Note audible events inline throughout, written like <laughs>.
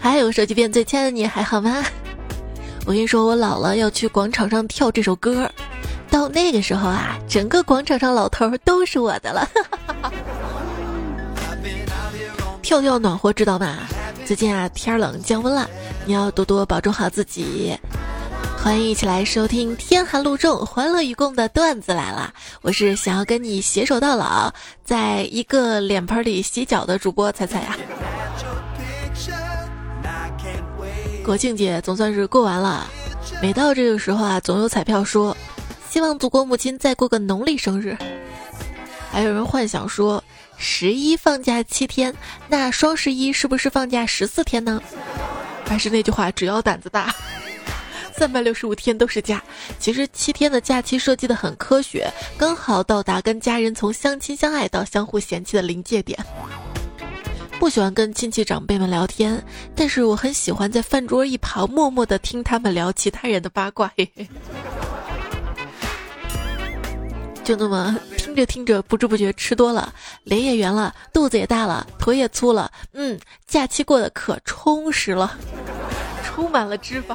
还有手机边最亲爱的你还好吗？我跟你说，我老了要去广场上跳这首歌，到那个时候啊，整个广场上老头都是我的了。<laughs> 跳跳暖和，知道吗？最近啊，天冷降温了，你要多多保重好自己。欢迎一起来收听天寒路重，欢乐与共的段子来了。我是想要跟你携手到老，在一个脸盆里洗脚的主播彩彩呀。国庆节总算是过完了，每到这个时候啊，总有彩票说，希望祖国母亲再过个农历生日。还有人幻想说，十一放假七天，那双十一是不是放假十四天呢？还是那句话，只要胆子大。三百六十五天都是假，其实七天的假期设计的很科学，刚好到达跟家人从相亲相爱到相互嫌弃的临界点。不喜欢跟亲戚长辈们聊天，但是我很喜欢在饭桌一旁默默的听他们聊其他人的八卦。嘿嘿。就那么听着听着，不知不觉吃多了，脸也圆了，肚子也大了，腿也粗了，嗯，假期过得可充实了，充满了脂肪。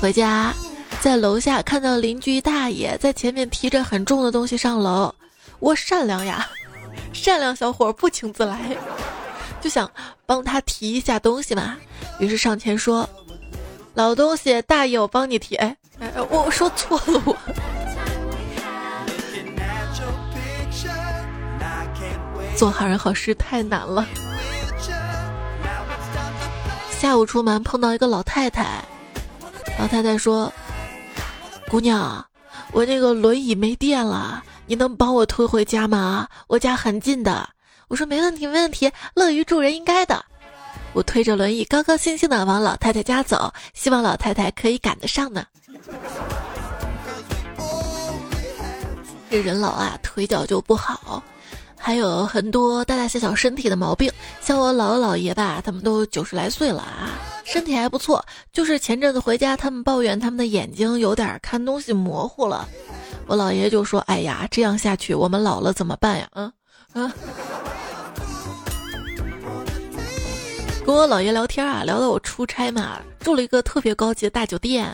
回家，在楼下看到邻居大爷在前面提着很重的东西上楼，我善良呀，<laughs> 善良小伙不请自来，<laughs> 就想帮他提一下东西嘛，于是上前说：“老东西，大爷我帮你提。”哎哎，我说错了我。<laughs> 做好人好事太难了。下午出门碰到一个老太太，老太太说：“姑娘，我那个轮椅没电了，你能帮我推回家吗？我家很近的。”我说：“没问题，没问题，乐于助人应该的。”我推着轮椅高高兴兴的往老太太家走，希望老太太可以赶得上呢。这人老啊，腿脚就不好。还有很多大大小小身体的毛病，像我姥姥姥爷吧，他们都九十来岁了啊，身体还不错。就是前阵子回家，他们抱怨他们的眼睛有点看东西模糊了。我姥爷就说：“哎呀，这样下去我们老了怎么办呀？”嗯嗯。跟我姥爷聊天啊，聊到我出差嘛，住了一个特别高级的大酒店。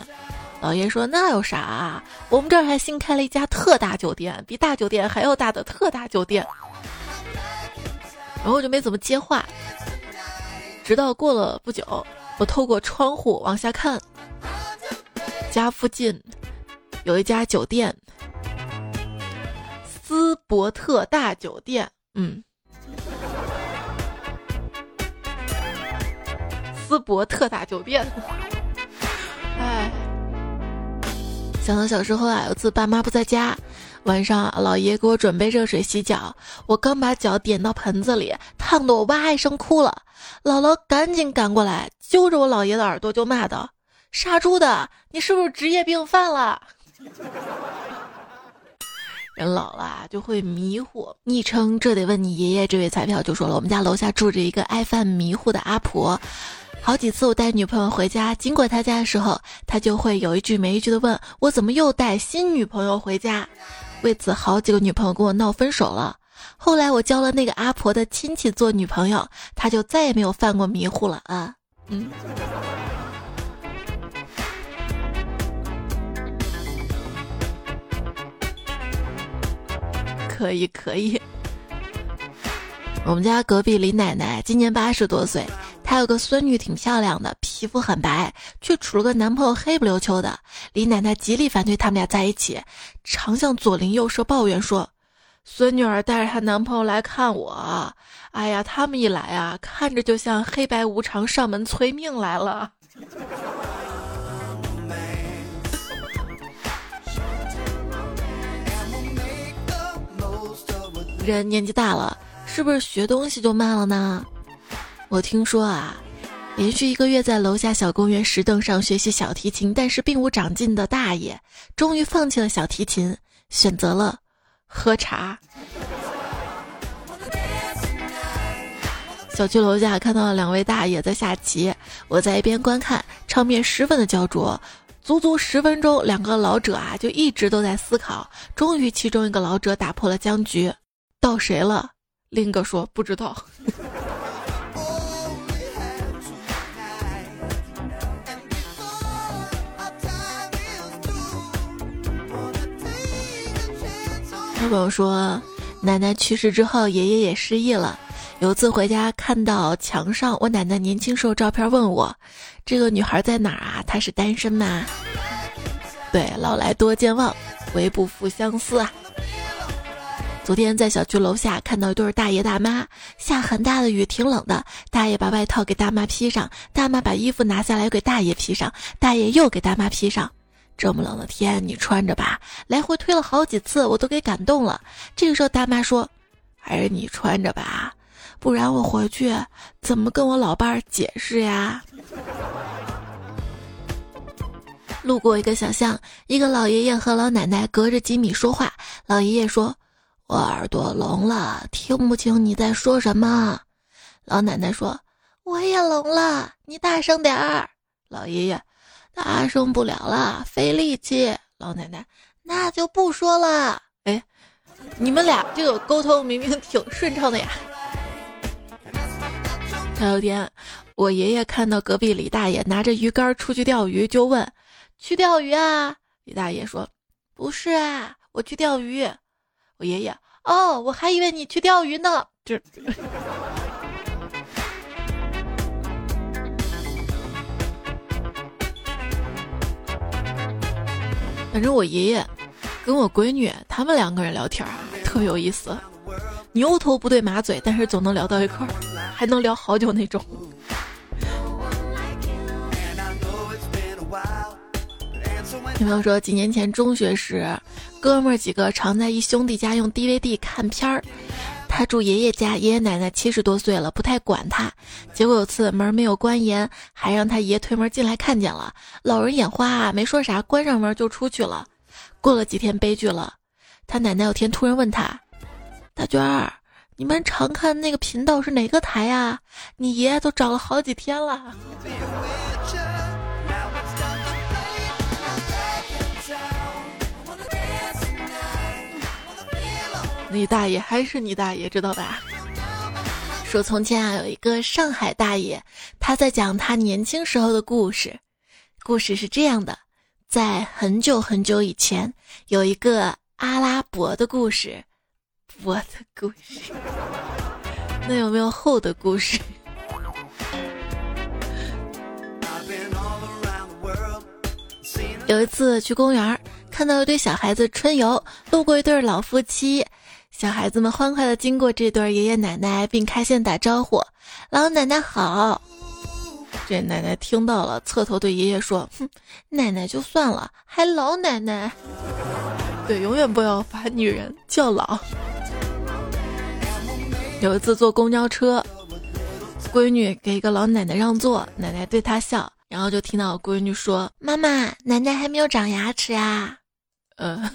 姥爷说：“那有啥？我们这儿还新开了一家特大酒店，比大酒店还要大的特大酒店。”然后我就没怎么接话，直到过了不久，我透过窗户往下看，家附近有一家酒店——斯伯特大酒店。嗯，斯伯特大酒店。<laughs> 哎，想到小时候啊，有次爸妈不在家。晚上，老爷给我准备热水洗脚，我刚把脚点到盆子里，烫得我哇一声哭了。姥姥赶紧赶过来，揪着我姥爷的耳朵就骂道：“杀猪的，你是不是职业病犯了？”人老了就会迷糊。昵称这得问你爷爷。这位彩票就说了，我们家楼下住着一个爱犯迷糊的阿婆，好几次我带女朋友回家，经过他家的时候，他就会有一句没一句的问我怎么又带新女朋友回家。为此，好几个女朋友跟我闹分手了。后来我交了那个阿婆的亲戚做女朋友，他就再也没有犯过迷糊了啊。嗯，可以可以。我们家隔壁李奶奶今年八十多岁，她有个孙女挺漂亮的，皮肤很白，却处了个男朋友黑不溜秋的。李奶奶极力反对他们俩在一起，常向左邻右舍抱怨说：“孙女儿带着她男朋友来看我，哎呀，他们一来啊，看着就像黑白无常上门催命来了。”人年纪大了。是不是学东西就慢了呢？我听说啊，连续一个月在楼下小公园石凳上学习小提琴，但是并无长进的大爷，终于放弃了小提琴，选择了喝茶。小区楼下看到了两位大爷在下棋，我在一边观看，场面十分的焦灼。足足十分钟，两个老者啊就一直都在思考。终于，其中一个老者打破了僵局，到谁了？林哥说不知道。<laughs> 朋友说，奶奶去世之后，爷爷也失忆了。有一次回家看到墙上我奶奶年轻时候照片，问我：“这个女孩在哪儿啊？她是单身吗？”对，老来多健忘，唯不负相思啊。昨天在小区楼下看到一对大爷大妈，下很大的雨，挺冷的。大爷把外套给大妈披上，大妈把衣服拿下来给大爷披上，大爷又给大妈披上。这么冷的天，你穿着吧。来回推了好几次，我都给感动了。这个时候，大妈说：“还是你穿着吧，不然我回去怎么跟我老伴儿解释呀？”路过一个小巷，一个老爷爷和老奶奶隔着几米说话。老爷爷说。我耳朵聋了，听不清你在说什么。老奶奶说：“我也聋了，你大声点儿。”老爷爷：“大声不了了，费力气。”老奶奶：“那就不说了。”哎，你们俩这个沟通明明挺顺畅的呀。前两天，我爷爷看到隔壁李大爷拿着鱼竿出去钓鱼，就问：“去钓鱼啊？”李大爷说：“不是啊，我去钓鱼。”爷爷哦，我还以为你去钓鱼呢。这，<laughs> 反正我爷爷跟我闺女他们两个人聊天啊，特有意思，牛头不对马嘴，但是总能聊到一块儿，还能聊好久那种。朋友说，几年前中学时。哥们儿几个常在一兄弟家用 DVD 看片儿，他住爷爷家，爷爷奶奶七十多岁了，不太管他。结果有次门没有关严，还让他爷推门进来看见了。老人眼花啊，没说啥，关上门就出去了。过了几天，悲剧了，他奶奶有天突然问他：“大娟儿，你们常看那个频道是哪个台呀？你爷都找了好几天了。”你大爷还是你大爷，知道吧？说从前啊，有一个上海大爷，他在讲他年轻时候的故事。故事是这样的：在很久很久以前，有一个阿拉伯的故事。我的故事，那有没有后的故事？有一次去公园，看到一对小孩子春游，路过一对老夫妻。小孩子们欢快地经过这对爷爷奶奶，并开心打招呼：“老奶奶好。”这奶奶听到了，侧头对爷爷说：“哼，奶奶就算了，还老奶奶。”对，永远不要把女人叫老。有一次坐公交车，闺女给一个老奶奶让座，奶奶对她笑，然后就听到闺女说：“妈妈，奶奶还没有长牙齿啊。”呃。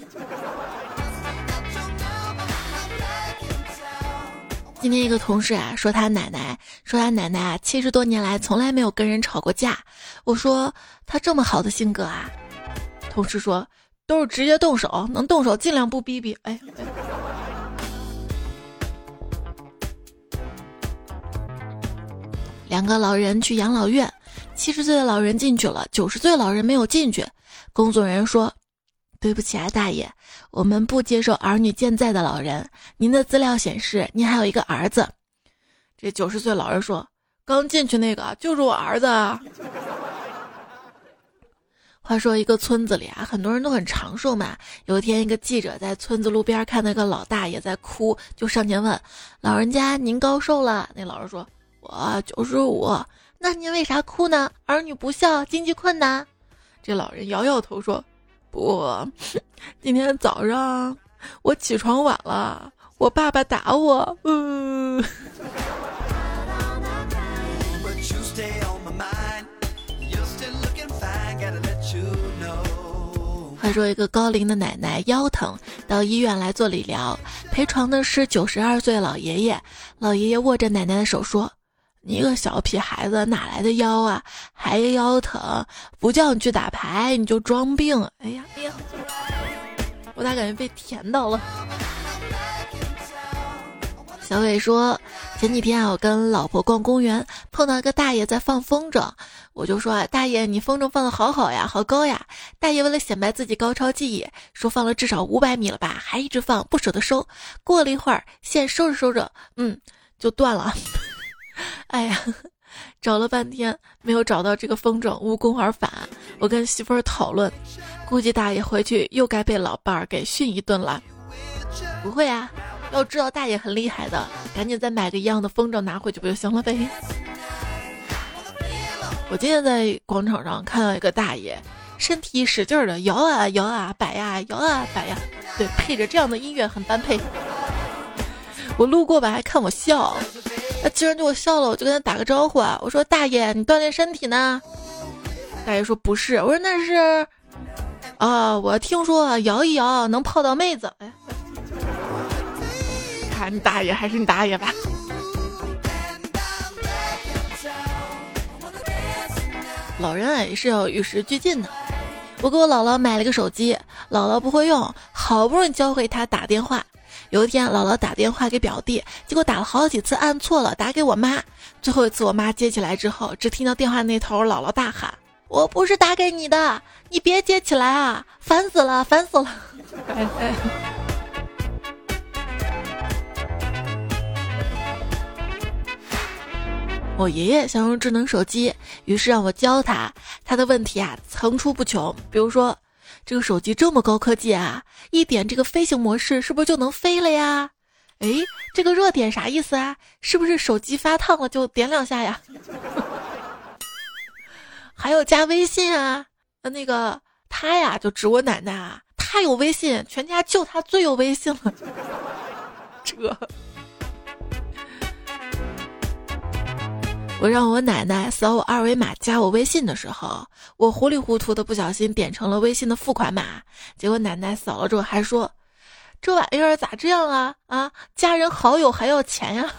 今天一个同事啊说他奶奶说他奶奶啊七十多年来从来没有跟人吵过架。我说他这么好的性格啊，同事说都是直接动手，能动手尽量不逼逼。哎，两个老人去养老院，七十岁的老人进去了，九十岁老人没有进去。工作人员说。对不起啊，大爷，我们不接受儿女健在的老人。您的资料显示，您还有一个儿子。这九十岁老人说：“刚进去那个就是我儿子。<laughs> ”啊话说，一个村子里啊，很多人都很长寿嘛。有一天，一个记者在村子路边看到一个老大爷在哭，就上前问：“老人家，您高寿了？”那老人说：“我九十五。”那您为啥哭呢？儿女不孝，经济困难。这老人摇摇头说。不，<laughs> 今天早上我起床晚了，我爸爸打我。嗯。话说一个高龄的奶奶腰疼，到医院来做理疗，陪床的是九十二岁老爷爷。老爷爷握着奶奶的手说。你一个小屁孩子，哪来的腰啊？还腰疼？不叫你去打牌，你就装病。哎呀，哎呀，我咋感觉被甜到了？小伟说，前几天啊，我跟老婆逛公园，碰到一个大爷在放风筝，我就说啊：“大爷，你风筝放的好好呀，好高呀！”大爷为了显摆自己高超技艺，说放了至少五百米了吧，还一直放，不舍得收。过了一会儿，线收着收着，嗯，就断了。<laughs> 哎呀，找了半天没有找到这个风筝，无功而返。我跟媳妇儿讨论，估计大爷回去又该被老伴儿给训一顿了。不会啊。要知道大爷很厉害的，赶紧再买个一样的风筝拿回去不就行了呗？我今天在广场上看到一个大爷，身体使劲的摇啊摇啊摆呀摇啊摆呀，对，配着这样的音乐很般配。我路过吧，还看我笑，竟然对我笑了，我就跟他打个招呼啊，我说大爷，你锻炼身体呢？大爷说不是，我说那是，啊，我听说摇一摇能泡到妹子，哎。看你大爷还是你大爷吧。老人啊也是要与时俱进的。我给我姥姥买了个手机，姥姥不会用，好不容易教会她打电话。有一天，姥姥打电话给表弟，结果打了好几次按错了，打给我妈。最后一次我妈接起来之后，只听到电话那头姥姥大喊：“我不是打给你的，你别接起来啊，烦死了，烦死了。”我爷爷想用智能手机，于是让我教他。他的问题啊层出不穷，比如说，这个手机这么高科技啊，一点这个飞行模式是不是就能飞了呀？哎，这个热点啥意思啊？是不是手机发烫了就点两下呀？<laughs> 还有加微信啊？那个他呀就指我奶奶啊，他有微信，全家就他最有微信了。<laughs> 这。我让我奶奶扫我二维码加我微信的时候，我糊里糊涂的不小心点成了微信的付款码，结果奶奶扫了之后还说：“这玩意儿咋这样啊？啊，加人好友还要钱呀！”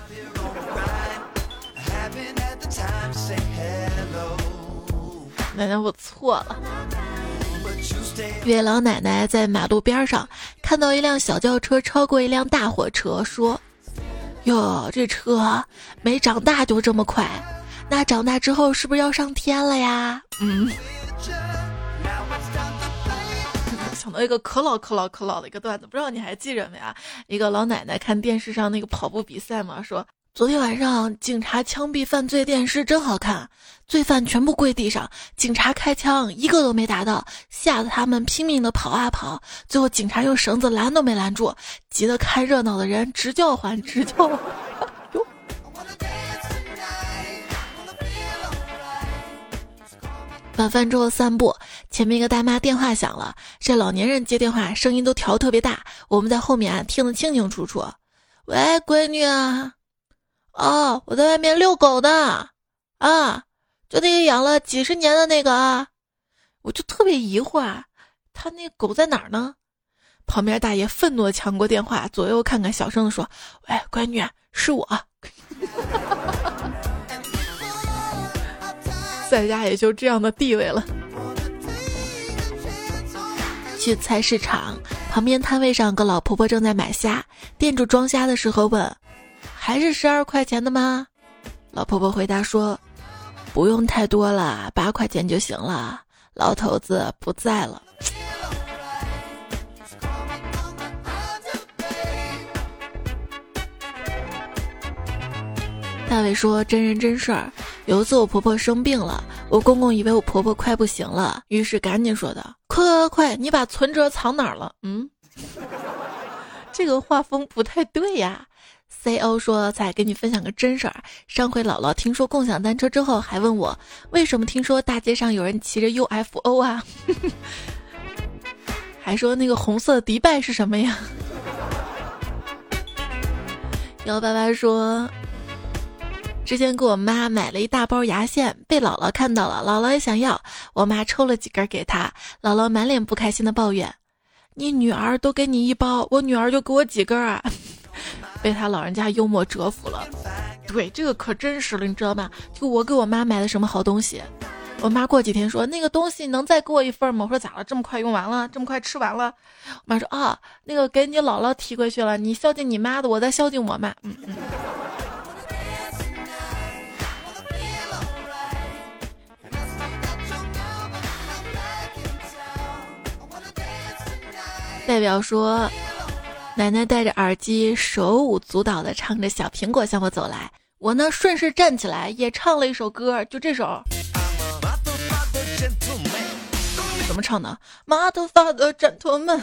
奶奶，我错了。月老奶奶在马路边上看到一辆小轿车超过一辆大货车，说。哟，这车没长大就这么快，那长大之后是不是要上天了呀？嗯，<laughs> 想到一个可老可老可老的一个段子，不知道你还记着没啊？一个老奶奶看电视上那个跑步比赛嘛，说。昨天晚上，警察枪毙犯罪电视真好看，罪犯全部跪地上，警察开枪一个都没打到，吓得他们拼命的跑啊跑，最后警察用绳子拦都没拦住，急得看热闹的人直叫唤直叫。<laughs> 晚饭之后散步，前面一个大妈电话响了，这老年人接电话声音都调特别大，我们在后面听得清清楚楚。喂，闺女啊。哦，我在外面遛狗的，啊，就那个养了几十年的那个啊，我就特别疑惑，啊，他那狗在哪儿呢？旁边大爷愤怒的抢过电话，左右看看，小声的说：“喂，闺女，是我，在家也就这样的地位了。”去菜市场，旁边摊位上个老婆婆正在买虾，店主装虾的时候问。还是十二块钱的吗？老婆婆回答说：“不用太多了，八块钱就行了。”老头子不在了。大伟说：“真人真事儿，有一次我婆婆生病了，我公公以为我婆婆快不行了，于是赶紧说道：‘快快快，你把存折藏哪儿了？’嗯，<laughs> 这个画风不太对呀。” C.O 说：“再给你分享个真事儿。上回姥姥听说共享单车之后，还问我为什么听说大街上有人骑着 UFO 啊？<laughs> 还说那个红色迪拜是什么呀？”幺八八说：“之前给我妈买了一大包牙线，被姥姥看到了，姥姥也想要，我妈抽了几根给她，姥姥满脸不开心的抱怨：‘你女儿都给你一包，我女儿就给我几根啊？’” <laughs> 被他老人家幽默折服了。对，这个可真实了，你知道吧？就我给我妈买的什么好东西。我妈过几天说那个东西能再给我一份吗？我说咋了，这么快用完了，这么快吃完了。我妈说啊，那个给你姥姥提回去了，你孝敬你妈的，我在孝敬我妈。嗯嗯。代表说。奶奶戴着耳机，手舞足蹈的唱着《小苹果》向我走来，我呢顺势站起来，也唱了一首歌，就这首。怎么唱的？马头发的枕头们，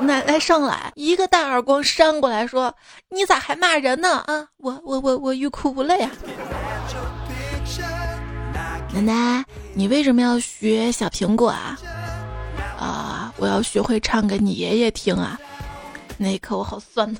奶奶上来一个大耳光扇过来，说：“你咋还骂人呢？啊，我我我我欲哭无泪啊！”奶奶，你为什么要学小苹果啊？啊，我要学会唱给你爷爷听啊！那一刻我好酸呐。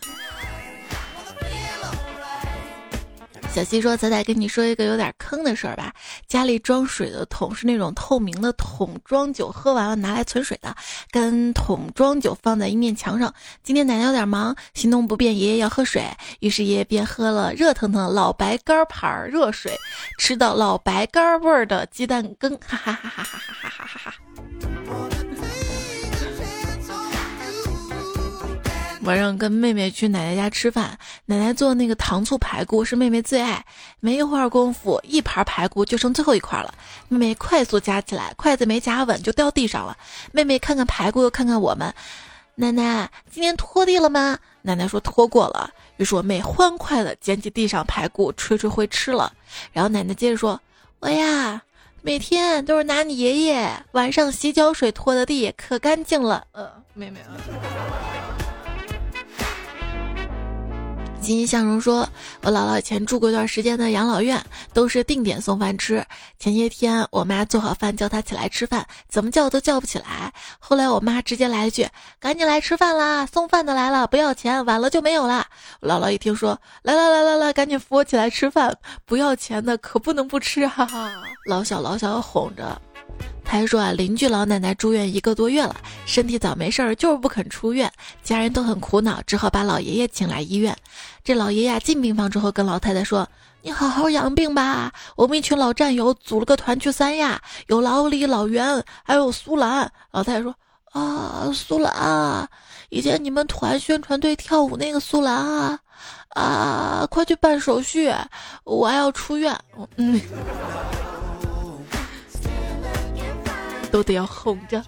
小西说：“仔仔跟你说一个有点坑的事儿吧，家里装水的桶是那种透明的桶装酒，喝完了拿来存水的，跟桶装酒放在一面墙上。今天奶奶有点忙，行动不便，爷爷要喝水，于是爷爷便喝了热腾腾的老白干牌热水，吃到老白干味儿的鸡蛋羹，哈哈哈哈哈哈哈哈哈。”晚上跟妹妹去奶奶家吃饭，奶奶做那个糖醋排骨是妹妹最爱。没一会儿功夫，一盘排骨就剩最后一块了。妹妹快速夹起来，筷子没夹稳就掉地上了。妹妹看看排骨，又看看我们。奶奶，今天拖地了吗？奶奶说拖过了。于是我妹欢快的捡起地上排骨，吹吹灰吃了。然后奶奶接着说：“我呀，每天都是拿你爷爷晚上洗脚水拖的地，可干净了。”呃，妹妹啊。欣欣向荣说：“我姥姥以前住过一段时间的养老院，都是定点送饭吃。前些天我妈做好饭叫她起来吃饭，怎么叫都叫不起来。后来我妈直接来一句：‘赶紧来吃饭啦，送饭的来了，不要钱，晚了就没有了。’我姥姥一听说，来来来来来，赶紧扶我起来吃饭，不要钱的可不能不吃，哈哈。老小老小哄着。”他还说啊，邻居老奶奶住院一个多月了，身体早没事儿，就是不肯出院，家人都很苦恼，只好把老爷爷请来医院。这老爷爷进病房之后，跟老太太说：“你好好养病吧，我们一群老战友组了个团去三亚，有老李、老袁，还有苏兰。”老太太说：“啊，苏兰，以前你们团宣传队跳舞那个苏兰啊，啊，快去办手续，我还要出院。”嗯。<laughs> 都得要哄着。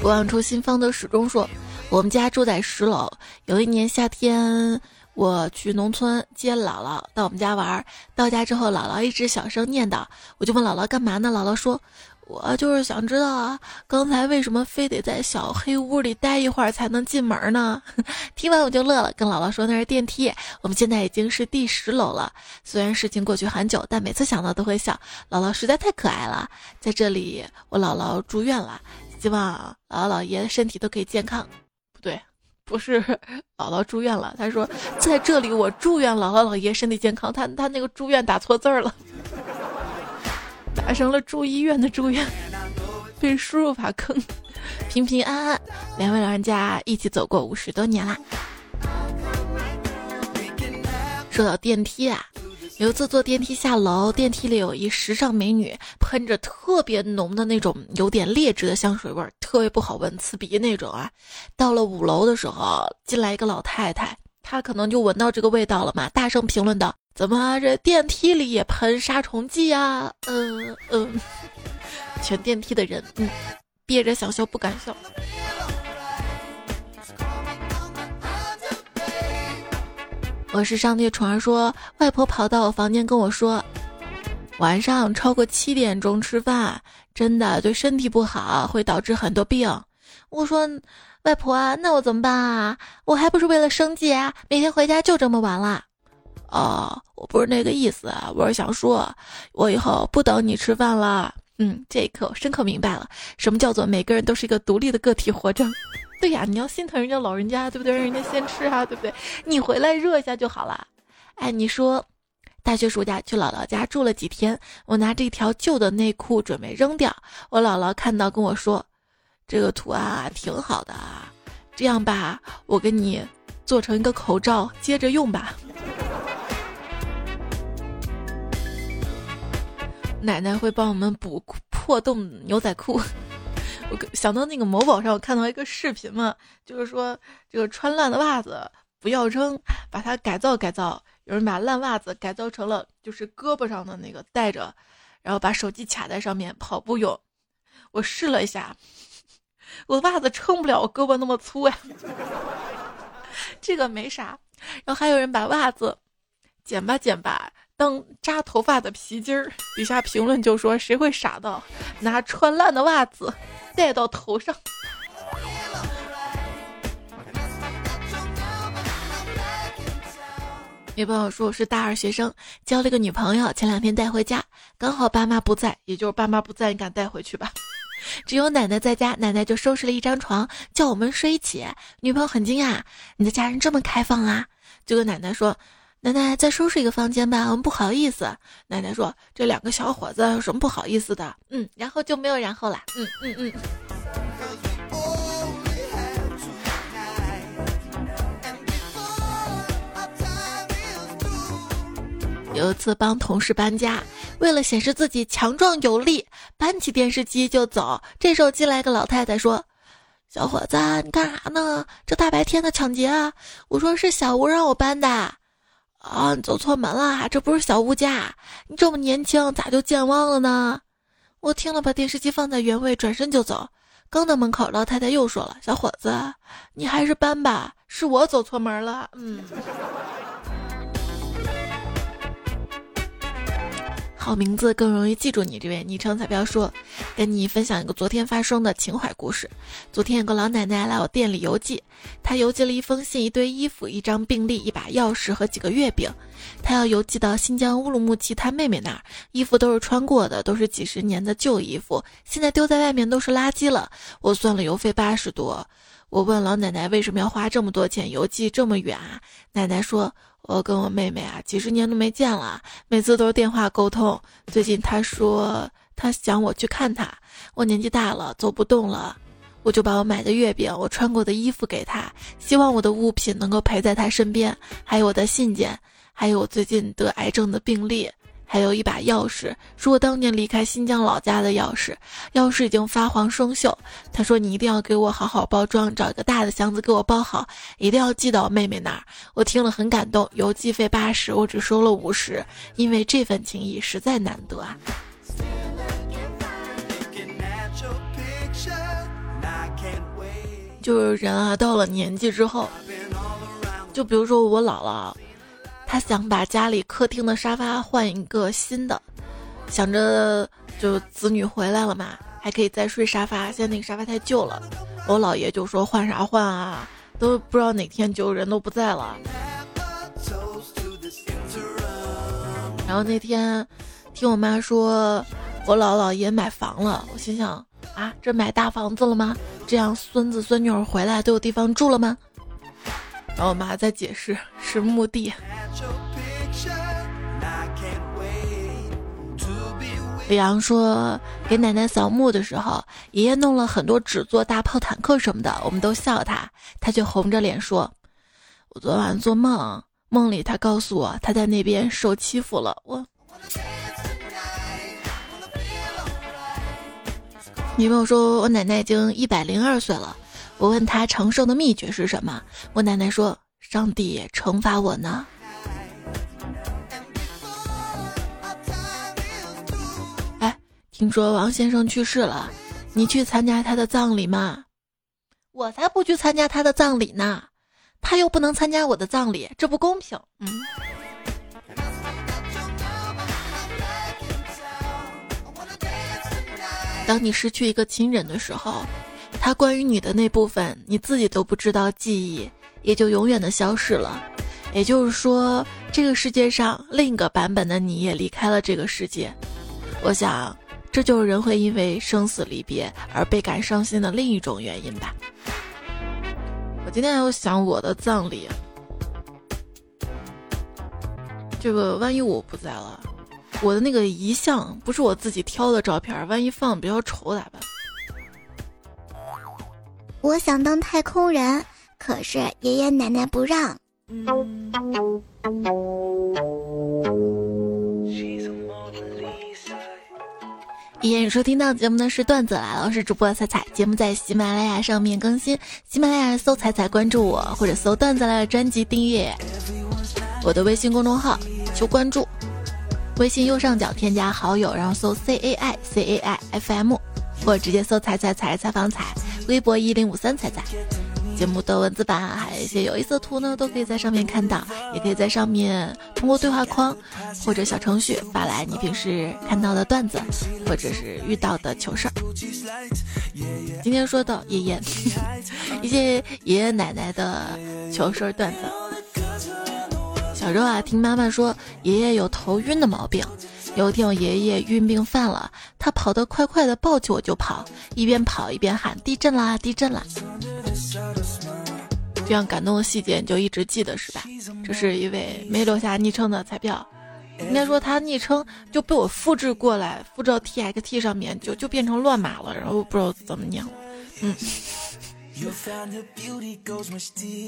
不忘初心方得始终说，我们家住在十楼。有一年夏天，我去农村接姥姥到我们家玩，到家之后，姥姥一直小声念叨，我就问姥姥干嘛呢？姥姥说。我就是想知道啊，刚才为什么非得在小黑屋里待一会儿才能进门呢？<laughs> 听完我就乐了，跟姥姥说那是电梯。我们现在已经是第十楼了，虽然事情过去很久，但每次想到都会笑。姥姥实在太可爱了，在这里我姥姥住院了，希望姥姥姥爷身体都可以健康。不对，不是姥姥住院了，他说在这里我住院，姥姥姥爷身体健康。他他那个住院打错字儿了。打成了住医院的住院，<laughs> 被输入法坑。<laughs> 平平安安，两位老人家一起走过五十多年啦。说到电梯啊，有一次坐电梯下楼，电梯里有一时尚美女，喷着特别浓的那种有点劣质的香水味儿，特别不好闻，刺鼻那种啊。到了五楼的时候，进来一个老太太，他可能就闻到这个味道了嘛，大声评论道。怎么这电梯里也喷杀虫剂呀？嗯嗯，<laughs> 全电梯的人，嗯，憋着想笑不敢笑。我是上帝宠儿说，外婆跑到我房间跟我说，晚上超过七点钟吃饭，真的对身体不好，会导致很多病。我说，外婆啊，那我怎么办啊？我还不是为了生计啊，每天回家就这么晚了。哦，我不是那个意思，我是想说，我以后不等你吃饭了。嗯，这一刻我深刻明白了，什么叫做每个人都是一个独立的个体活着。<laughs> 对呀，你要心疼人家老人家，对不对？让人家先吃啊，对不对？你回来热一下就好了。哎，你说，大学暑假去姥姥家住了几天，我拿着一条旧的内裤准备扔掉，我姥姥看到跟我说，这个图案啊挺好的啊，这样吧，我给你做成一个口罩，接着用吧。奶奶会帮我们补破洞牛仔裤。我想到那个某宝上，我看到一个视频嘛，就是说这个穿烂的袜子不要扔，把它改造改造。有人把烂袜子改造成了就是胳膊上的那个带着，然后把手机卡在上面跑步用。我试了一下，我的袜子撑不了我胳膊那么粗呀。<laughs> 这个没啥。然后还有人把袜子剪吧剪吧当扎头发的皮筋儿，底下评论就说谁会傻到拿穿烂的袜子戴到头上。女朋友说我是大二学生，交了个女朋友，前两天带回家，刚好爸妈不在，也就是爸妈不在，你敢带回去吧？只有奶奶在家，奶奶就收拾了一张床，叫我们睡一起。女朋友很惊讶，你的家人这么开放啊？就跟奶奶说，奶奶再收拾一个房间吧，我们不好意思。奶奶说，这两个小伙子有什么不好意思的？嗯，然后就没有然后了。嗯嗯嗯。有一次帮同事搬家，为了显示自己强壮有力，搬起电视机就走。这时候进来个老太太说：“小伙子，你干啥呢？这大白天的抢劫啊！”我说：“是小吴让我搬的。”啊，你走错门了，这不是小吴家。你这么年轻，咋就健忘了呢？我听了，把电视机放在原位，转身就走。刚到门口，老太太又说了：“小伙子，你还是搬吧，是我走错门了。”嗯。好名字更容易记住你。这位昵称彩票说，跟你分享一个昨天发生的情怀故事。昨天有个老奶奶来我店里邮寄，她邮寄了一封信、一堆衣服、一张病历、一把钥匙和几个月饼。她要邮寄到新疆乌鲁木齐她妹妹那儿。衣服都是穿过的，都是几十年的旧衣服，现在丢在外面都是垃圾了。我算了邮费八十多。我问老奶奶为什么要花这么多钱邮寄这么远啊？奶奶说。我跟我妹妹啊，几十年都没见了，每次都是电话沟通。最近她说她想我去看她，我年纪大了走不动了，我就把我买的月饼、我穿过的衣服给她，希望我的物品能够陪在她身边，还有我的信件，还有我最近得癌症的病例。还有一把钥匙，是我当年离开新疆老家的钥匙，钥匙已经发黄生锈。他说：“你一定要给我好好包装，找一个大的箱子给我包好，一定要寄到妹妹那儿。”我听了很感动，邮寄费八十，我只收了五十，因为这份情谊实在难得啊。就是人啊，到了年纪之后，就比如说我姥姥。他想把家里客厅的沙发换一个新的，想着就子女回来了嘛，还可以再睡沙发。现在那个沙发太旧了，我姥爷就说换啥换啊，都不知道哪天就人都不在了。然后那天听我妈说我姥姥爷买房了，我心想啊，这买大房子了吗？这样孙子孙女儿回来都有地方住了吗？然后我妈在解释是墓地。李阳说：“给奶奶扫墓的时候，爷爷弄了很多纸做大炮、坦克什么的，我们都笑他，他却红着脸说：‘我昨晚做梦，梦里他告诉我他在那边受欺负了。’我女朋友说我奶奶已经一百零二岁了，我问他长寿的秘诀是什么，我奶奶说：‘上帝惩罚我呢。’”哎听说王先生去世了，你去参加他的葬礼吗？我才不去参加他的葬礼呢，他又不能参加我的葬礼，这不公平。嗯。当你失去一个亲人的时候，他关于你的那部分你自己都不知道，记忆也就永远的消失了。也就是说，这个世界上另一个版本的你也离开了这个世界。我想。这就是人会因为生死离别而倍感伤心的另一种原因吧。我今天有想我的葬礼，这个万一我不在了，我的那个遗像不是我自己挑的照片，万一放比较丑咋办？我想当太空人，可是爷爷奶奶不让。依然收听到节目的是段子来了，我是主播彩彩。节目在喜马拉雅上面更新，喜马拉雅搜“彩彩”关注我，或者搜“段子来了”专辑订阅我的微信公众号，求关注。微信右上角添加好友，然后搜 C A I C A I F M，或者直接搜“彩彩彩采访彩”。微博一零五三彩彩。节目的文字版还有一些有意思的图呢，都可以在上面看到，也可以在上面通过对话框或者小程序发来你平时看到的段子，或者是遇到的糗事儿。今天说到爷爷，<laughs> 一些爷爷奶奶的糗事儿段子。小时候啊，听妈妈说爷爷有头晕的毛病。有一天我爷爷晕病犯了，他跑得快快的，抱起我就跑，一边跑一边喊：“地震啦，地震啦！”这样感动的细节你就一直记得是吧？这是一位没留下昵称的彩票，应该说他昵称就被我复制过来，复制到 TXT 上面就就变成乱码了，然后不知道怎么念了。嗯。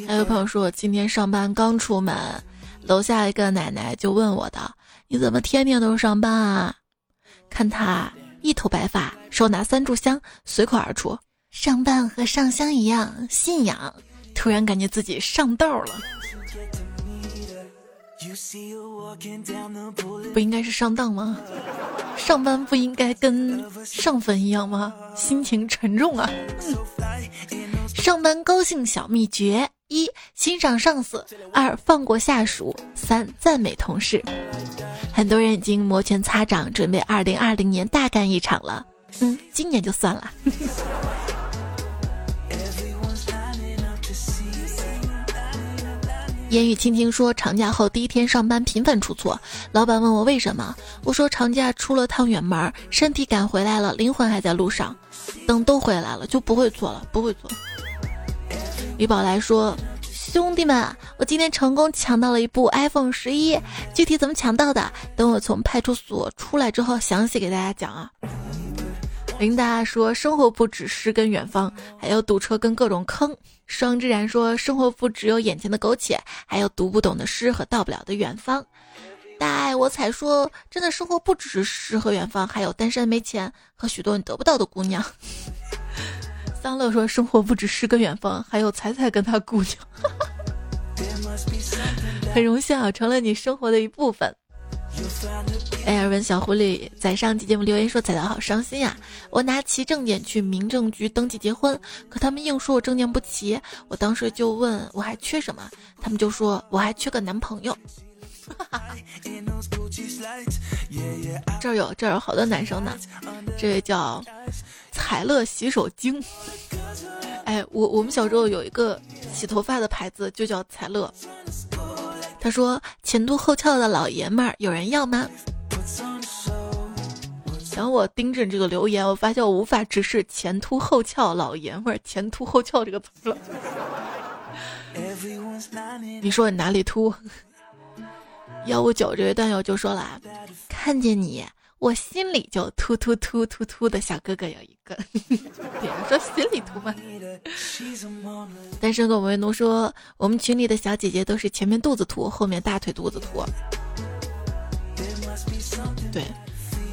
还有朋友说，我今天上班刚出门，楼下一个奶奶就问我的：“你怎么天天都上班啊？”看他一头白发，手拿三炷香，随口而出：“上班和上香一样，信仰。”突然感觉自己上道了，不应该是上当吗？上班不应该跟上坟一样吗？心情沉重啊！上班高兴小秘诀：一、欣赏上司；二、放过下属；三、赞美同事。很多人已经摩拳擦掌，准备二零二零年大干一场了。嗯，今年就算了。烟雨轻轻说：“长假后第一天上班，频繁出错。老板问我为什么，我说长假出了趟远门，身体赶回来了，灵魂还在路上。等都回来了，就不会错了，不会错。”于宝来说：“兄弟们，我今天成功抢到了一部 iPhone 十一，具体怎么抢到的，等我从派出所出来之后，详细给大家讲啊。”林达说：“生活不止诗跟远方，还有堵车跟各种坑。”双之然说：“生活不只有眼前的苟且，还有读不懂的诗和到不了的远方。”大爱我才说：“真的，生活不只是诗和远方，还有单身没钱和许多你得不到的姑娘。”桑乐说：“生活不止诗跟远方，还有彩彩跟他姑娘。”很荣幸啊，成了你生活的一部分。艾尔文小狐狸在上期节目留言说：“彩彩好伤心呀！我拿齐证件去民政局登记结婚，可他们硬说我证件不齐。我当时就问我还缺什么，他们就说我还缺个男朋友。<laughs> 这儿有这儿有好多男生呢，这位叫彩乐洗手精。哎，我我们小时候有一个洗头发的牌子，就叫彩乐。”他说：“前凸后翘的老爷们儿，有人要吗？”等我盯着这个留言，我发现我无法直视“前凸后翘老爷们儿”“前凸后翘”这个词了。<laughs> 你说你哪里秃？幺五九这位段友就说了：“看见你。”我心里就突突突突突的小哥哥有一个，<laughs> 别人说心里突吗？单身狗为奴说，我们群里的小姐姐都是前面肚子凸，后面大腿肚子凸。对，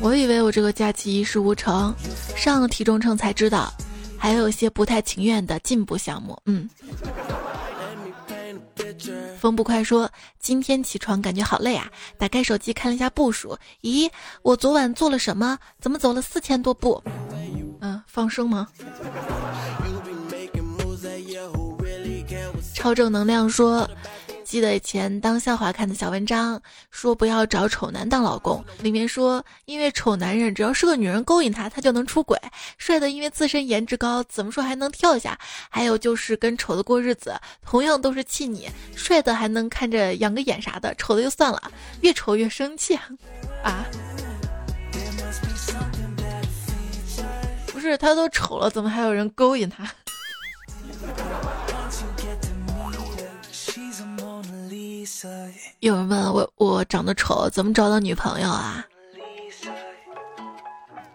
我以为我这个假期一事无成，上了体重秤才知道，还有一些不太情愿的进步项目。嗯。风不快说：“今天起床感觉好累啊！打开手机看了一下步数，咦，我昨晚做了什么？怎么走了四千多步？嗯，放生吗？” <laughs> 超正能量说。记得以前当笑话看的小文章，说不要找丑男当老公。里面说，因为丑男人只要是个女人勾引他，他就能出轨；帅的因为自身颜值高，怎么说还能跳下。还有就是跟丑的过日子，同样都是气你；帅的还能看着养个眼啥的，丑的就算了，越丑越生气 <laughs> 啊！不是他都丑了，怎么还有人勾引他？有人问我，我长得丑，怎么找到女朋友啊？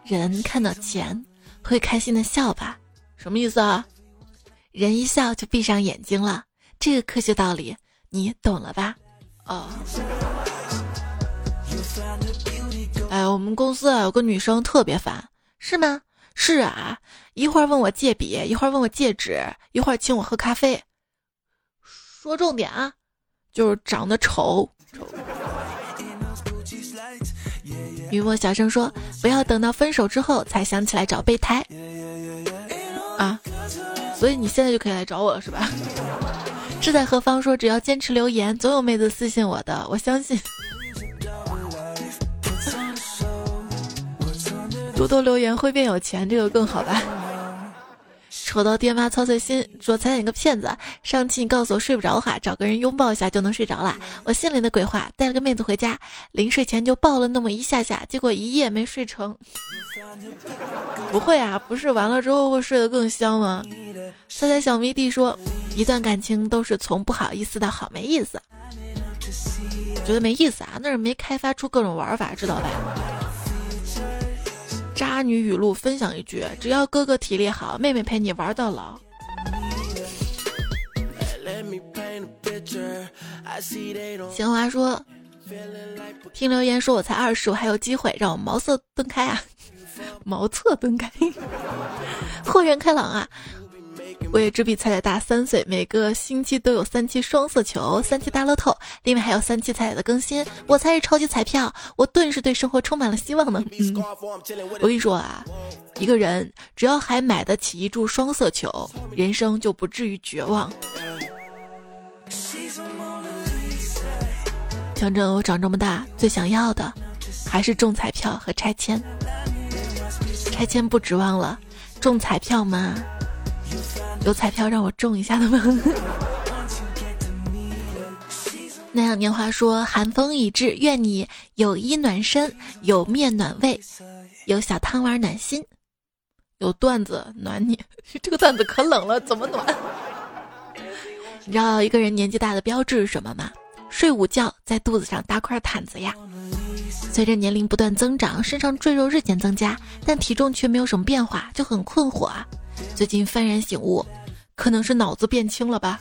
人看到钱会开心的笑吧？什么意思啊？人一笑就闭上眼睛了，这个科学道理你懂了吧？哦。哎，我们公司啊有个女生特别烦，是吗？是啊，一会儿问我借笔，一会儿问我借纸，一会儿请我喝咖啡。说重点啊！就是长得丑。丑雨墨小声说：“不要等到分手之后才想起来找备胎。”啊，所以你现在就可以来找我了，是吧？志在何方说只要坚持留言，总有妹子私信我的，我相信。多多留言会变有钱，这个更好吧？丑到爹妈操碎心，说猜你个骗子！上期你告诉我睡不着的话，找个人拥抱一下就能睡着了。我心里的鬼话，带了个妹子回家，临睡前就抱了那么一下下，结果一夜没睡成。不会啊，不是完了之后会睡得更香吗？猜猜小迷弟说，一段感情都是从不好意思到好没意思。觉得没意思啊？那是没开发出各种玩法，知道吧？渣女语录分享一句：只要哥哥体力好，妹妹陪你玩到老。闲话说，听留言说我才二十，我还有机会，让我茅塞顿开啊！茅塞顿开，<laughs> 豁然开朗啊！我也只比彩彩大三岁，每个星期都有三期双色球、三期大乐透，另外还有三期彩彩的更新。我才是超级彩票，我顿时对生活充满了希望呢。嗯，我跟你说啊，一个人只要还买得起一注双色球，人生就不至于绝望。讲真，我长这么大最想要的还是中彩票和拆迁。拆迁不指望了，中彩票嘛。有彩票让我中一下的吗？<laughs> 那样年华说：“寒风已至，愿你有衣暖身，有面暖胃，有小汤丸暖心，有段子暖你。<laughs> 这个段子可冷了，怎么暖？<laughs> 你知道一个人年纪大的标志是什么吗？睡午觉，在肚子上搭块毯子呀。随着年龄不断增长，身上赘肉日渐增加，但体重却没有什么变化，就很困惑啊。”最近幡然醒悟，可能是脑子变轻了吧？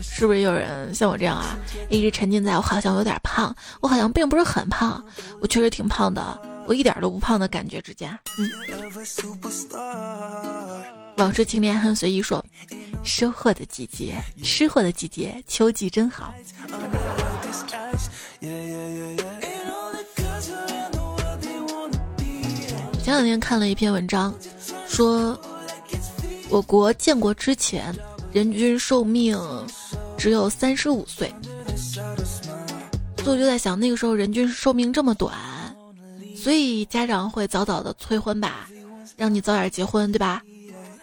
是不是有人像我这样啊，一直沉浸在我好像有点胖，我好像并不是很胖，我确实挺胖的，我一点都不胖的感觉之间。嗯。往事清莲很随意说：“收获的季节，吃货的季节，秋季真好。”前两天看了一篇文章，说我国建国之前人均寿命只有三十五岁，所以我就在想，那个时候人均寿命这么短，所以家长会早早的催婚吧，让你早点结婚，对吧？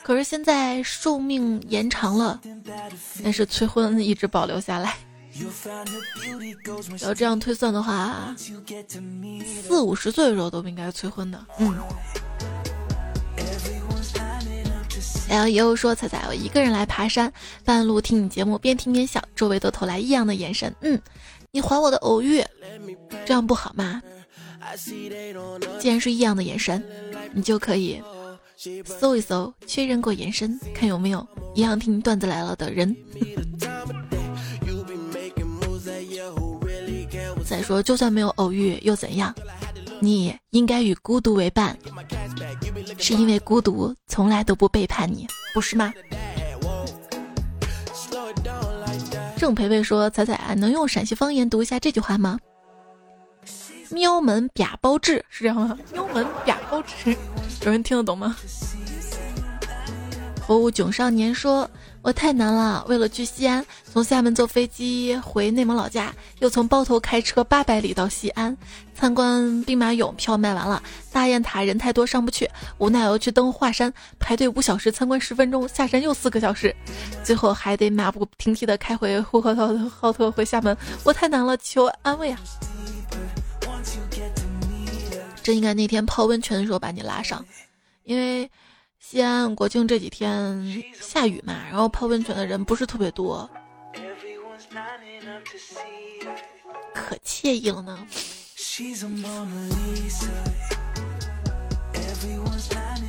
可是现在寿命延长了，但是催婚一直保留下来。要这样推算的话，四五十岁的时候都不应该催婚的。嗯。L E O 说：“彩彩，我一个人来爬山，半路听你节目，边听边笑，周围都投来异样的眼神。嗯，你还我的偶遇，这样不好吗？既然是异样的眼神，你就可以搜一搜，确认过眼神，看有没有一样听段子来了的人。”再说，就算没有偶遇又怎样？你应该与孤独为伴，是因为孤独从来都不背叛你，不是吗？郑培培说：“彩彩，能用陕西方言读一下这句话吗？”喵门瘪包治是这样吗？喵门瘪包治，有人听得懂吗？火舞囧少年说。我太难了，为了去西安，从厦门坐飞机回内蒙老家，又从包头开车八百里到西安参观兵马俑，票卖完了，大雁塔人太多上不去，无奈我去登华山，排队五小时，参观十分钟，下山又四个小时，最后还得马不停蹄的开回呼和浩特回厦门，我太难了，求安慰啊！<laughs> 真应该那天泡温泉的时候把你拉上，因为。西安国庆这几天下雨嘛，然后泡温泉的人不是特别多，可惬意了呢。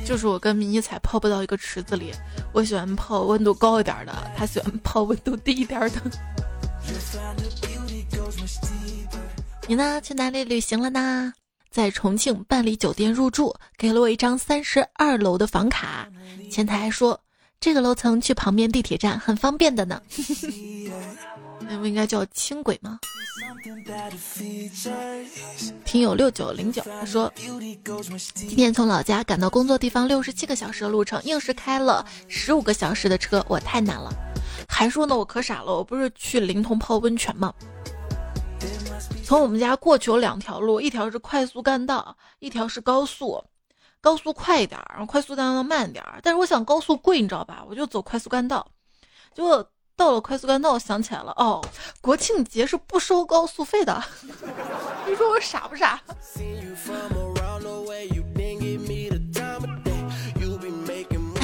就是我跟迷你彩泡不到一个池子里，我喜欢泡温度高一点的，他喜欢泡温度低一点的。你呢？去哪里旅行了呢？在重庆办理酒店入住，给了我一张三十二楼的房卡。前台还说：“这个楼层去旁边地铁站很方便的呢。<laughs> 那不应该叫轻轨吗？听友六九零九他说，今天从老家赶到工作地方六十七个小时的路程，硬是开了十五个小时的车，我太难了。还说呢，我可傻了，我不是去灵通泡温泉吗？从我们家过去有两条路，一条是快速干道，一条是高速。高速快一点，然后快速干道慢点。但是我想高速贵，你知道吧？我就走快速干道。结果到了快速干道，想起来了，哦，国庆节是不收高速费的。<laughs> 你说我傻不傻？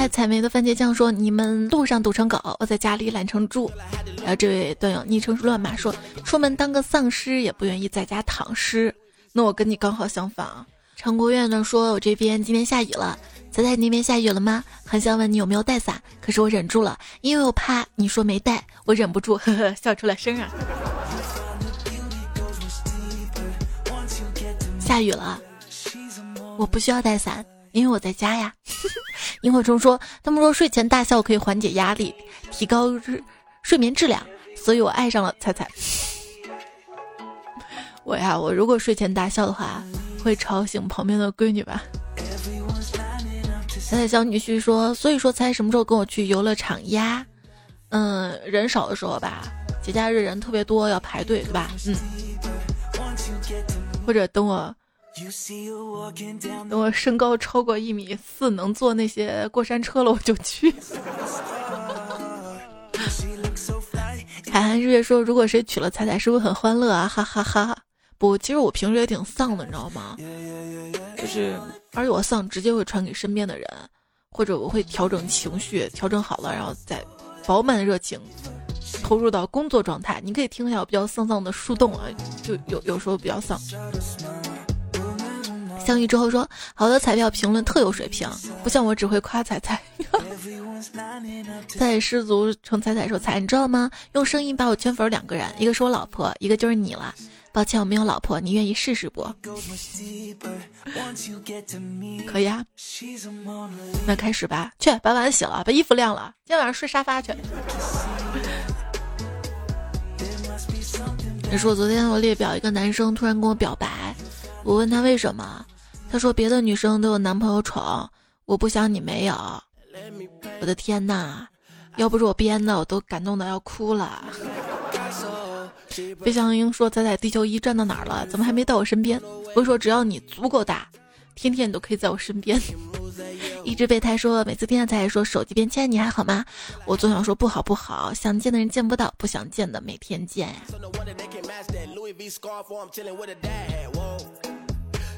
太采梅的番茄酱说：“你们路上堵成狗，我在家里懒成猪。”然后这位段友昵称是乱码说：“出门当个丧尸也不愿意在家躺尸。”那我跟你刚好相反啊。陈国院呢说：“我这边今天下雨了，仔仔那边下雨了吗？很想问你有没有带伞，可是我忍住了，因为我怕你说没带，我忍不住呵呵笑出了声啊。”下雨了，我不需要带伞，因为我在家呀。<laughs> 萤火虫说：“他们说睡前大笑可以缓解压力，提高睡眠质量，所以我爱上了彩彩。<laughs> 我呀，我如果睡前大笑的话。”会吵醒旁边的闺女吧？彩彩小女婿说：“所以说，猜什么时候跟我去游乐场呀？嗯，人少的时候吧，节假日人特别多要排队，对吧？嗯，或者等我等我身高超过一米四，能坐那些过山车了，我就去。”海涵日月说：“如果谁娶了彩彩，是不是很欢乐啊？哈哈哈。”不，其实我平时也挺丧的，你知道吗？就是，而且我丧直接会传给身边的人，或者我会调整情绪，调整好了，然后再饱满的热情投入到工作状态。你可以听一下我比较丧丧的树洞啊，就有有时候比较丧。相遇之后说，好的彩票评论特有水平，不像我只会夸彩彩。<laughs> 在失足成彩彩说彩，你知道吗？用声音把我圈粉两个人，一个是我老婆，一个就是你了。抱歉，我没有老婆，你愿意试试不？可以啊，那开始吧。去把碗洗了，把衣服晾了，今天晚上睡沙发去。你说昨天我列表一个男生突然跟我表白，我问他为什么，他说别的女生都有男朋友宠，我不想你没有。我的天呐，要不是我编的，我都感动的要哭了。飞翔鹰说：“仔仔，地球仪转到哪儿了？怎么还没到我身边？”我说：“只要你足够大，天天你都可以在我身边。”一只备胎说：“每次听到仔仔说手机变迁，你还好吗？”我总想说不好不好，想见的人见不到，不想见的每天见。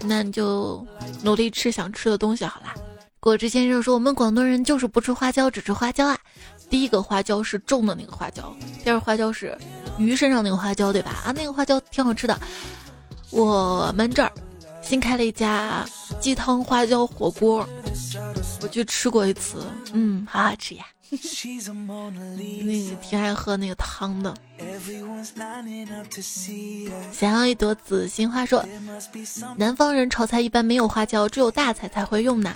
那你就努力吃想吃的东西好啦。果汁先生说：“我们广东人就是不吃花椒，只吃花椒啊。”第一个花椒是种的那个花椒，第二花椒是鱼身上那个花椒，对吧？啊，那个花椒挺好吃的。我们这儿新开了一家鸡汤花椒火锅，我去吃过一次，嗯，好好吃呀。那个挺爱喝那个汤的。想要一朵紫心花说，南方人炒菜一般没有花椒，只有大菜才会用呢。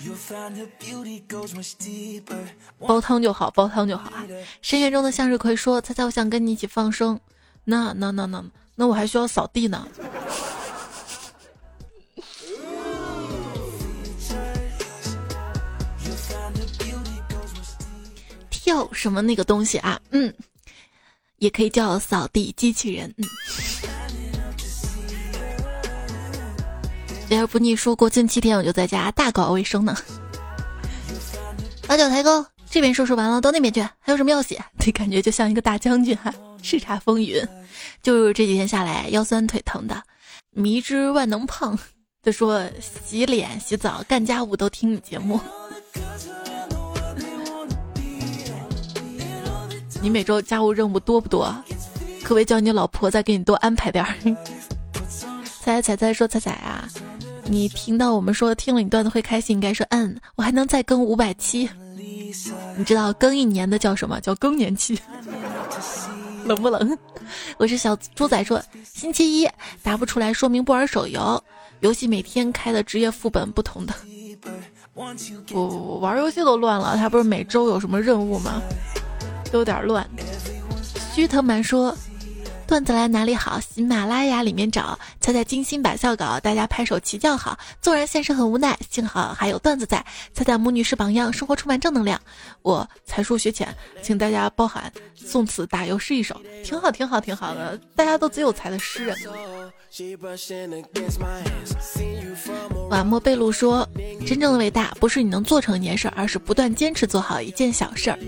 煲汤就好，煲汤就好啊。深渊中的向日葵说，猜猜我想跟你一起放生，那那那那那我还需要扫地呢。叫什么那个东西啊？嗯，也可以叫扫地机器人。嗯，要不你说国庆七天我就在家大搞卫生呢。把脚抬高，这边收拾完了到那边去，还有什么要写？<laughs> 这感觉就像一个大将军哈，<laughs> 叱咤风云。就这几天下来腰酸腿疼的，迷之万能胖他说洗脸、洗澡、干家务都听你节目。你每周家务任务多不多？可别叫你老婆再给你多安排点儿。彩彩彩说彩彩啊，你听到我们说听了你段子会开心，应该说嗯，我还能再更五百期。你知道更一年的叫什么？叫更年期。<laughs> 冷不冷？我是小猪仔说，星期一答不出来，说明不玩手游。游戏每天开的职业副本不同的。我玩游戏都乱了，他不是每周有什么任务吗？有点乱。须藤满说。段子来哪里好？喜马拉雅里面找。猜猜精心百校稿，大家拍手齐叫好。纵然现实很无奈，幸好还有段子在。猜猜母女是榜样，生活充满正能量。我才疏学浅，请大家包涵。宋词打油诗一首，挺好，挺好，挺好的。大家都最有才的诗人。瓦莫贝鲁说：“真正的伟大不是你能做成一件事，而是不断坚持做好一件小事儿。”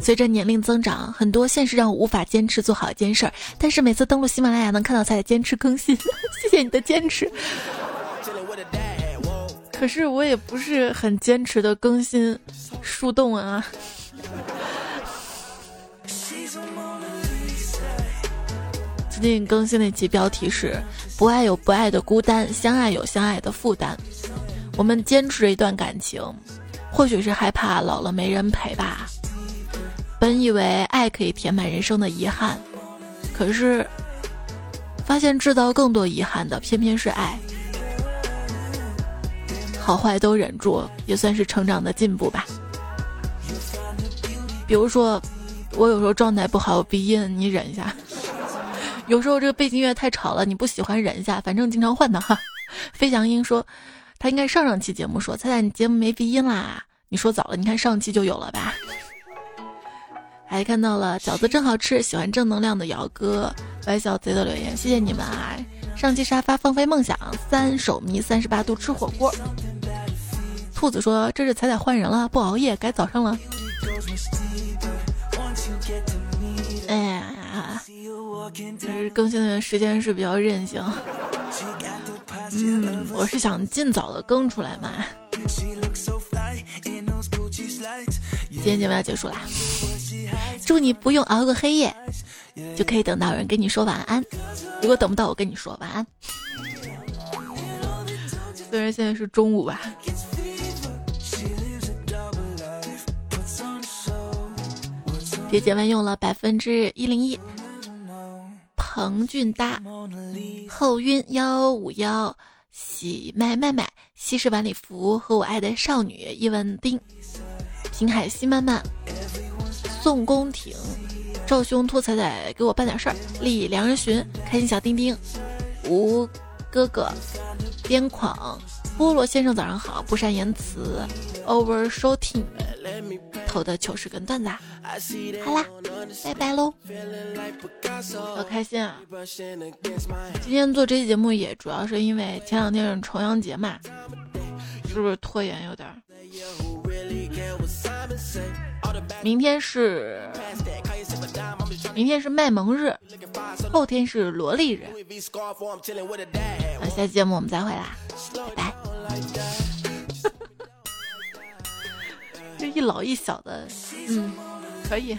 随着年龄增长，很多现实让我无法坚持做好一件事儿，但是每次登录喜马拉雅能看到才坚持更新，<laughs> 谢谢你的坚持。可是我也不是很坚持的更新树洞啊。<laughs> 最近更新那期标题是“不爱有不爱的孤单，相爱有相爱的负担”。我们坚持着一段感情，或许是害怕老了没人陪吧。本以为爱可以填满人生的遗憾，可是发现制造更多遗憾的偏偏是爱。好坏都忍住，也算是成长的进步吧。比如说，我有时候状态不好，有鼻音，你忍一下。有时候这个背景音乐太吵了，你不喜欢忍一下，反正经常换的哈。飞翔鹰说，他应该上上期节目说，猜猜你节目没鼻音啦？你说早了，你看上期就有了吧？还看到了饺子真好吃，喜欢正能量的姚哥、歪小贼的留言，谢谢你们啊！上期沙发放飞梦想，三手迷三十八度吃火锅。兔子说这是彩彩换人了，不熬夜改早上了。哎呀。就是更新的时间是比较任性，嗯，我是想尽早的更出来嘛。今天节目要结束啦，祝你不用熬个黑夜，就可以等到有人跟你说晚安。如果等不到我跟你说晚安，虽然现在是中午吧。别姐们用了百分之一零一。彭俊达，后晕幺五幺，喜麦麦麦，西式晚礼服和我爱的少女叶文丁，平海西曼曼，宋宫廷，赵兄托彩彩给我办点事儿，李良人寻，开心小丁丁，吴哥哥，边框，菠萝先生早上好，不善言辞，over shooting。头的糗事跟段子，好啦，拜拜喽！好开心啊！今天做这期节目也主要是因为前两天是重阳节嘛，是不是拖延有点？明天是明天是卖萌日，后天是萝莉日。那下期节目我们再会啦，拜拜。<laughs> 一老一小的，嗯，可以。